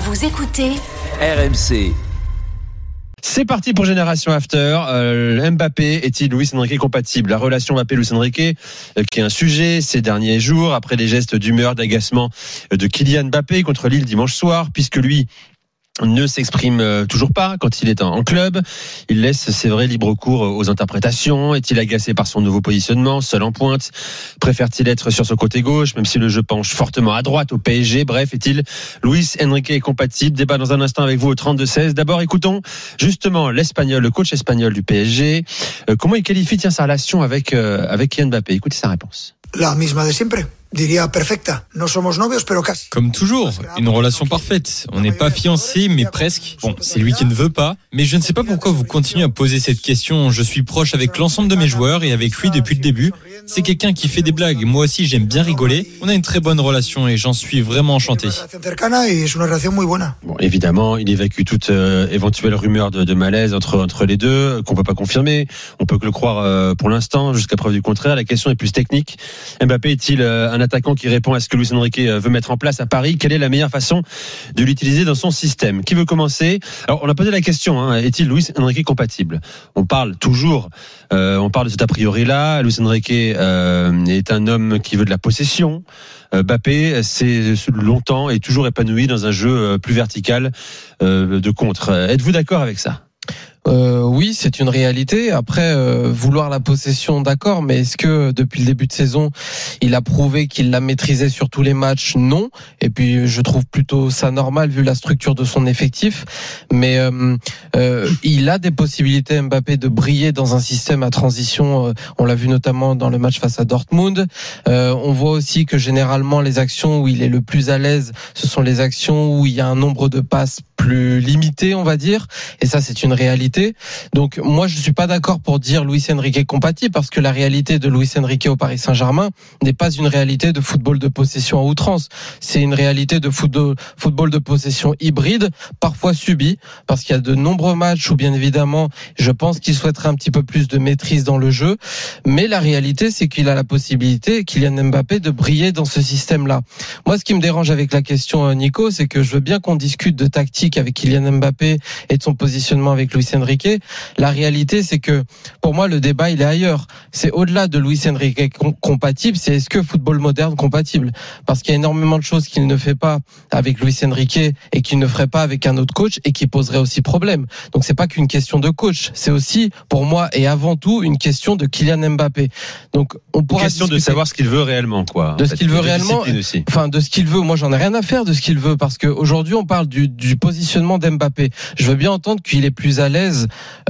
Vous écoutez RMC. C'est parti pour Génération After. Euh, Mbappé est-il Luis Enrique compatible? La relation Mbappé-Luis Enrique, euh, qui est un sujet ces derniers jours, après les gestes d'humeur, d'agacement de Kylian Mbappé contre Lille dimanche soir, puisque lui ne s'exprime euh, toujours pas quand il est en club. Il laisse, c'est vrai, libre cours aux interprétations. Est-il agacé par son nouveau positionnement, seul en pointe? Préfère-t-il être sur son côté gauche, même si le jeu penche fortement à droite au PSG Bref, est-il Luis Enrique compatible? Débat dans un instant avec vous au 32-16. D'abord, écoutons justement l'espagnol, le coach espagnol du PSG. Euh, comment il qualifie tiens, sa relation avec, euh, avec Mbappé? Écoutez sa réponse. La misma de siempre. Diría perfecta. No somos novios, pero casi. Comme toujours, une relation parfaite. On n'est pas fiancés, mais presque. Bon, c'est lui qui ne veut pas. Mais je ne sais pas pourquoi vous continuez à poser cette question. Je suis proche avec l'ensemble de mes joueurs et avec lui depuis le début. C'est quelqu'un qui fait des blagues. Moi aussi, j'aime bien rigoler. On a une très bonne relation et j'en suis vraiment enchanté. Bon, évidemment, il évacue toute euh, éventuelle rumeur de, de malaise entre, entre les deux, euh, qu'on peut pas confirmer. On peut que le croire euh, pour l'instant, jusqu'à preuve du contraire. La question est plus technique. Mbappé est-il euh, un attaquant qui répond à ce que Luis Enrique euh, veut mettre en place à Paris Quelle est la meilleure façon de l'utiliser dans son système? Qui veut commencer? Alors, on a posé la question hein, est-il Luis Enrique compatible? On parle toujours, euh, on parle de cet a priori-là. Luis Enrique euh, est un homme qui veut de la possession. Euh, Mbappé, c'est longtemps et toujours épanoui dans un jeu plus vertical euh, de contre. Êtes-vous d'accord avec ça? Euh, oui, c'est une réalité. Après, euh, vouloir la possession, d'accord, mais est-ce que depuis le début de saison, il a prouvé qu'il la maîtrisait sur tous les matchs? Non. Et puis, je trouve plutôt ça normal vu la structure de son effectif. Mais euh, euh, il a des possibilités, Mbappé, de briller dans un système à transition. On l'a vu notamment dans le match face à Dortmund. On voit aussi que généralement, les actions où il est le plus à l'aise, ce sont les actions où il y a un nombre de passes plus limité, on va dire. Et ça, c'est une réalité. Donc, moi, je suis pas d'accord pour dire Luis Enrique compatible parce que la réalité de Luis Enrique au Paris Saint-Germain n'est pas une réalité de football de possession à outrance. C'est une réalité de football, de possession hybride, parfois subi, parce qu'il y a de nombreux matchs où, bien évidemment, je pense qu'il souhaiterait un petit peu plus de maîtrise dans le jeu. Mais la réalité, c'est qu'il a la possibilité, Kylian Mbappé, de briller dans ce système-là. Moi, ce qui me dérange avec la question, euh, Nico, c'est que je veux bien qu'on discute de tactique avec Kylian Mbappé et de son positionnement avec Luis Enrique. La réalité, c'est que pour moi, le débat, il est ailleurs. C'est au-delà de Luis Enrique com- compatible, c'est est-ce que football moderne compatible? Parce qu'il y a énormément de choses qu'il ne fait pas avec Luis Enrique et qu'il ne ferait pas avec un autre coach et qui poserait aussi problème. Donc c'est pas qu'une question de coach, c'est aussi pour moi et avant tout une question de Kylian Mbappé. Donc on pourra Question de savoir ce qu'il veut réellement, quoi. De ce qu'il veut réellement. Enfin, de ce qu'il veut. Moi, j'en ai rien à faire de ce qu'il veut parce qu'aujourd'hui, on parle du, du positionnement d'Mbappé. Je veux bien entendre qu'il est plus à l'aise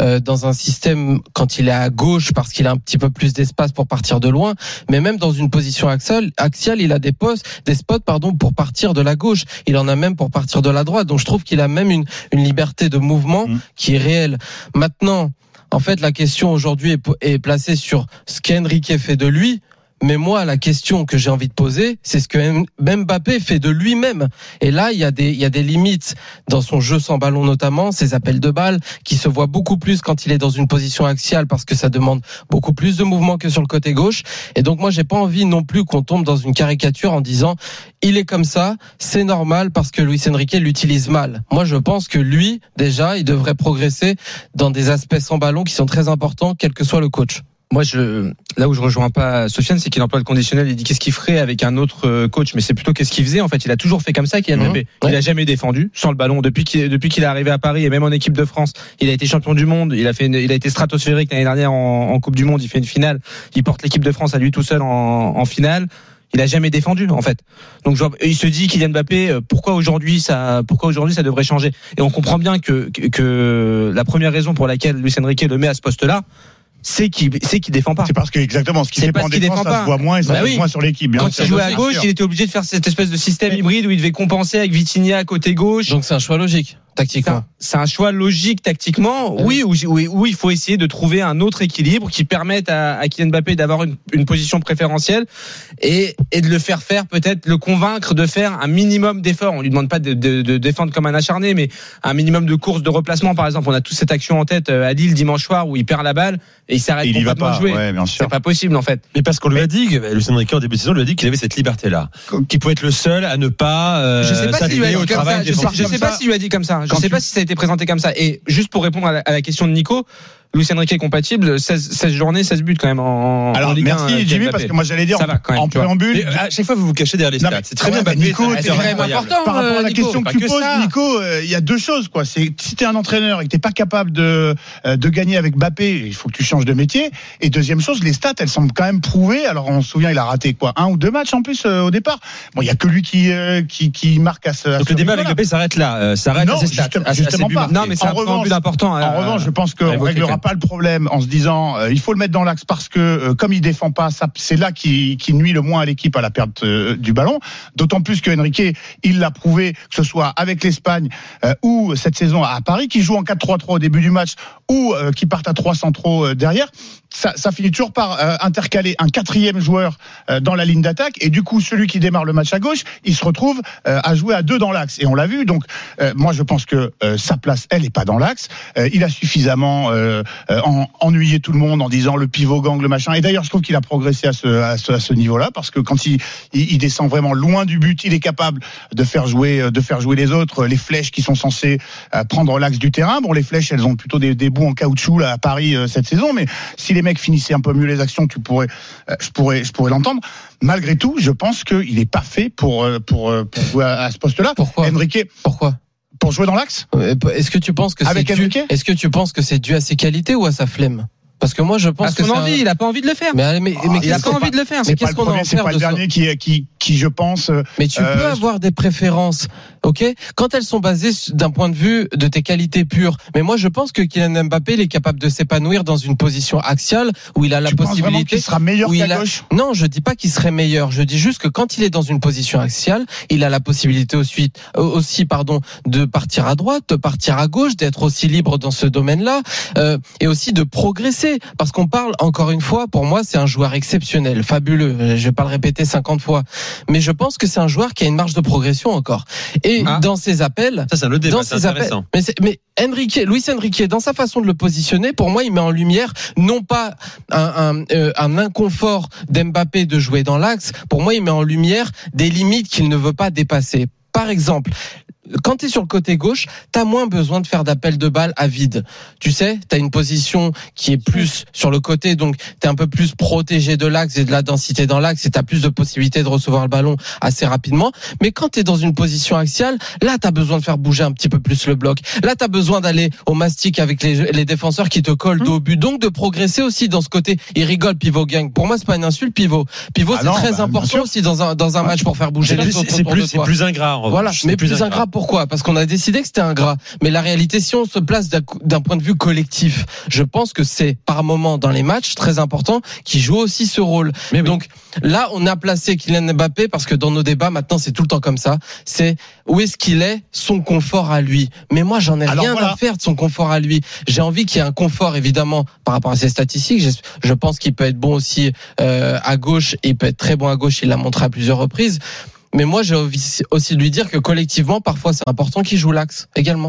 euh, dans un système quand il est à gauche parce qu'il a un petit peu plus d'espace pour partir de loin. Mais même dans une position axiale, axiale, il a des postes, des spots, pardon, pour partir de la gauche. Il en a même pour partir de la droite. Donc, je trouve qu'il a même une, une liberté de mouvement Mm. qui est réelle. Maintenant. En fait, la question aujourd'hui est, est placée sur ce qu'Enrique fait de lui, mais moi, la question que j'ai envie de poser, c'est ce que Mbappé fait de lui-même. Et là, il y a des, il y a des limites dans son jeu sans ballon, notamment ses appels de balles, qui se voient beaucoup plus quand il est dans une position axiale, parce que ça demande beaucoup plus de mouvement que sur le côté gauche. Et donc, moi, j'ai pas envie non plus qu'on tombe dans une caricature en disant, il est comme ça, c'est normal parce que Luis Enrique l'utilise mal. Moi, je pense que lui, déjà, il devrait progresser dans des aspects sans ballon qui sont très importants, quel que soit le coach. Moi, je, là où je rejoins pas Sofiane, c'est qu'il emploie le conditionnel. Il dit qu'est-ce qu'il ferait avec un autre euh, coach, mais c'est plutôt qu'est-ce qu'il faisait. En fait, il a toujours fait comme ça. Kylian Mhm. Mbappé. Il a jamais défendu sans le ballon depuis qu'il depuis qu'il est arrivé à Paris et même en équipe de France. Il a été champion du monde. Il a fait, une- il a été stratosphérique l'année dernière en, en Coupe du Monde. Il fait une finale. Il porte l'équipe de France à lui tout seul en, en finale. Il a jamais défendu en fait. Donc il se dit Kylian Mbappé, euh, pourquoi aujourd'hui ça, pourquoi aujourd'hui ça devrait changer? Et on comprend bien que, que que la première raison pour laquelle Luis Enrique le met à ce poste-là, c'est qu'il c'est qu'il défend pas. C'est parce que exactement ce qui fait pas en qu'il défense, défend ça pas. se voit moins et ça Bah se oui. voit moins sur l'équipe. Quand il jouait à gauche, il était obligé de faire cette espèce de système hybride où il devait compenser avec Vitinha à côté gauche. Donc c'est un choix logique, tactiquement. C'est un choix logique tactiquement, Ah oui, où, où- où il faut essayer de trouver un autre équilibre qui permette à, à Kylian Mbappé d'avoir une, une position préférentielle et, et de le faire faire, peut-être le convaincre de faire un minimum d'efforts. On lui demande pas de, de- de défendre comme un acharné, mais un minimum de courses de replacement, par exemple. On a tous cette action en tête euh, à Lille dimanche soir où il perd la balle et il s'arrête Il y va pas. jouer. Ouais, bien sûr. C'est pas possible en fait. Mais parce qu'on lui a dit, Lucien Riquet en début de saison lui a dit qu'il avait cette liberté-là, qu'il pouvait être le seul à ne pas euh, je sais pas s'il lui a dit comme travail ça. Je sais, je sais pas s'il lui a dit comme ça. Je Quand sais tu- pas si ça a été présenté comme ça. Et juste pour répondre à la, à la question de Nico, Luis Enrique est compatible. 16, 16 journées, 16 buts quand même en, en Alors Ligue 1, merci Jimmy parce que moi j'allais dire Ça va, quand même, en tu préambule. Mais à chaque fois, vous vous cachez derrière les stats. C'est très bien, Mbappé, Nico, c'est c'est important. Par rapport à la Nico, question que tu que poses, ça. Nico, euh, il y a deux choses quoi. C'est si t'es un entraîneur et que t'es pas capable de euh, de gagner avec Mbappé, il faut que tu changes de métier. Et deuxième chose, les stats, elles semblent quand même prouvées. Alors on se souvient, il a raté quoi, un ou deux matchs en plus euh, au départ. Bon, il y a que lui qui euh, qui qui marque à ce. à Donc ce le débat avec. Mbappé s'arrête là, euh, s'arrête Non, à ses stats, justement- à- à ses justement buts pas. Non, mais c'est En un revanche- préambule important. En revanche, je pense qu'on réglera pas le problème en se disant euh, il faut le mettre dans l'axe parce que euh, comme il défend pas, c'est là qui, nuit le moins à l'équipe à la perte euh, du ballon. D'autant plus que Enrique, il l'a prouvé que ce soit avec l'Espagne ou cette saison à Paris, qui joue en 4-3-3 au début du match ou qui partent à 3 centraux derrière. Ça, ça finit toujours par euh, intercaler un quatrième joueur euh, dans la ligne d'attaque et du coup celui qui démarre le match à gauche, il se retrouve euh, à jouer à deux dans l'axe et on l'a vu. Donc euh, moi je pense que euh, sa place elle est pas dans l'axe. Euh, il a suffisamment en- ennuyé tout le monde en disant le pivot gang le machin. Et d'ailleurs je trouve qu'il a progressé à ce à ce, à ce niveau-là parce que quand il, il il descend vraiment loin du but, il est capable de faire jouer de faire jouer les autres, les flèches qui sont censées prendre l'axe du terrain. Bon les flèches elles ont plutôt des, des bouts en caoutchouc là à Paris cette saison, mais si les mecs finissaient un peu mieux les actions, tu pourrais euh, je pourrais je pourrais l'entendre. Malgré tout, je pense qu'il n'est pas fait pour euh, pour euh, pour jouer à, à ce poste-là. Pourquoi? Enrique. Pourquoi? Pour jouer dans l'axe. Est-ce que tu penses que c'est Avec dû Est-ce que tu penses que c'est dû à ses qualités ou à sa flemme? Parce que moi je pense Parce que envie, un- il a pas envie de le faire. Mais, mais, Ah, Il a qu'est-ce pas envie de le faire? Mais C'est qu'est-ce qu'on a c'est pas le ce- dernier qui qui qui je pense Mais tu Euh, peux avoir des préférences, ok? Quand elles sont basées d'un point de vue de tes qualités pures. Mais moi, je pense que Kylian Mbappé, il est capable de s'épanouir dans une position axiale où il a la tu possibilité. qu'il sera meilleur qu'à a- gauche? Non, je dis pas qu'il serait meilleur. Je dis juste que quand il est dans une position axiale, il a la possibilité aussi, euh, aussi pardon, de partir à droite, de partir à gauche, d'être aussi libre dans ce domaine-là, euh, et aussi de progresser. Parce qu'on parle encore une fois, pour moi, c'est un joueur exceptionnel, fabuleux. Je vais pas le répéter 50 fois, mais je pense que c'est un joueur qui a une marge de progression encore. Et Ah. dans ses appels, Ça, c'est un autre débat, dans ses appels. intéressant. Mais, mais Enrique, Luis Enrique, dans sa façon de le positionner, pour moi, il met en lumière non pas un, un, euh, un inconfort d'Mbappé de jouer dans l'axe. Pour moi, il met en lumière des limites qu'il ne veut pas dépasser. Par exemple, quand tu es sur le côté gauche, tu as moins besoin de faire d'appel de balle à vide. Tu sais, tu as une position qui est plus sur le côté, donc tu es un peu plus protégé de l'axe et de la densité dans l'axe et tu as plus de possibilités de recevoir le ballon assez rapidement. Mais quand tu es dans une position axiale, là, tu as besoin de faire bouger un petit peu plus le bloc. Là, tu as besoin d'aller au mastic avec les, les défenseurs qui te collent dos au but. Donc, de progresser aussi dans ce côté. Il rigole, pivot gang. Pour moi, c'est pas une insulte, pivot. Pivot, Ah c'est très bah, important aussi dans un, dans un match pour faire bouger les autres c'est plus, ingrat. Voilà, mais plus ingrat pourquoi? Parce qu'on a décidé que c'était ingrat. Mais la réalité, si on se place d'un point de vue collectif, je pense que c'est par moment dans les matchs très important qui joue aussi ce rôle. Mais oui. Donc là, on a placé Kylian Mbappé parce que dans nos débats maintenant, c'est tout le temps comme ça. C'est où est-ce qu'il est son confort à lui? Mais moi, j'en ai Alors rien voilà. à faire de son confort à lui. J'ai envie qu'il y ait un confort évidemment par rapport à ses statistiques. Je, je pense qu'il peut être bon aussi euh, à gauche. Il peut être très bon à gauche. Il l'a montré à plusieurs reprises. Mais moi, j'ai aussi de lui dire que collectivement, parfois, c'est important qu'il joue l'axe également.